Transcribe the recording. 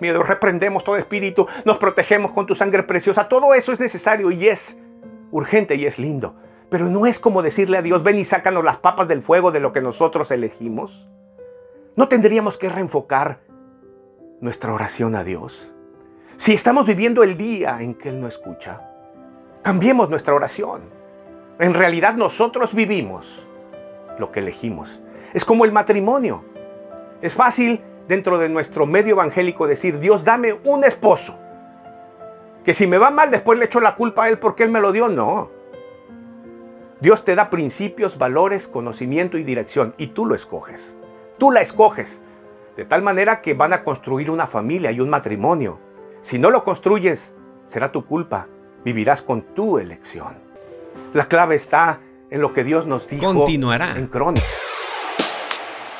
miedo, reprendemos todo espíritu, nos protegemos con tu sangre preciosa. Todo eso es necesario y es urgente y es lindo. Pero no es como decirle a Dios, ven y sácanos las papas del fuego de lo que nosotros elegimos. ¿No tendríamos que reenfocar nuestra oración a Dios? Si estamos viviendo el día en que Él no escucha, cambiemos nuestra oración. En realidad nosotros vivimos lo que elegimos. Es como el matrimonio. Es fácil dentro de nuestro medio evangélico decir, Dios, dame un esposo. Que si me va mal, después le echo la culpa a Él porque Él me lo dio. No. Dios te da principios, valores, conocimiento y dirección y tú lo escoges. Tú la escoges. De tal manera que van a construir una familia y un matrimonio. Si no lo construyes, será tu culpa. Vivirás con tu elección. La clave está en lo que Dios nos dijo Continuará. en Crónicas.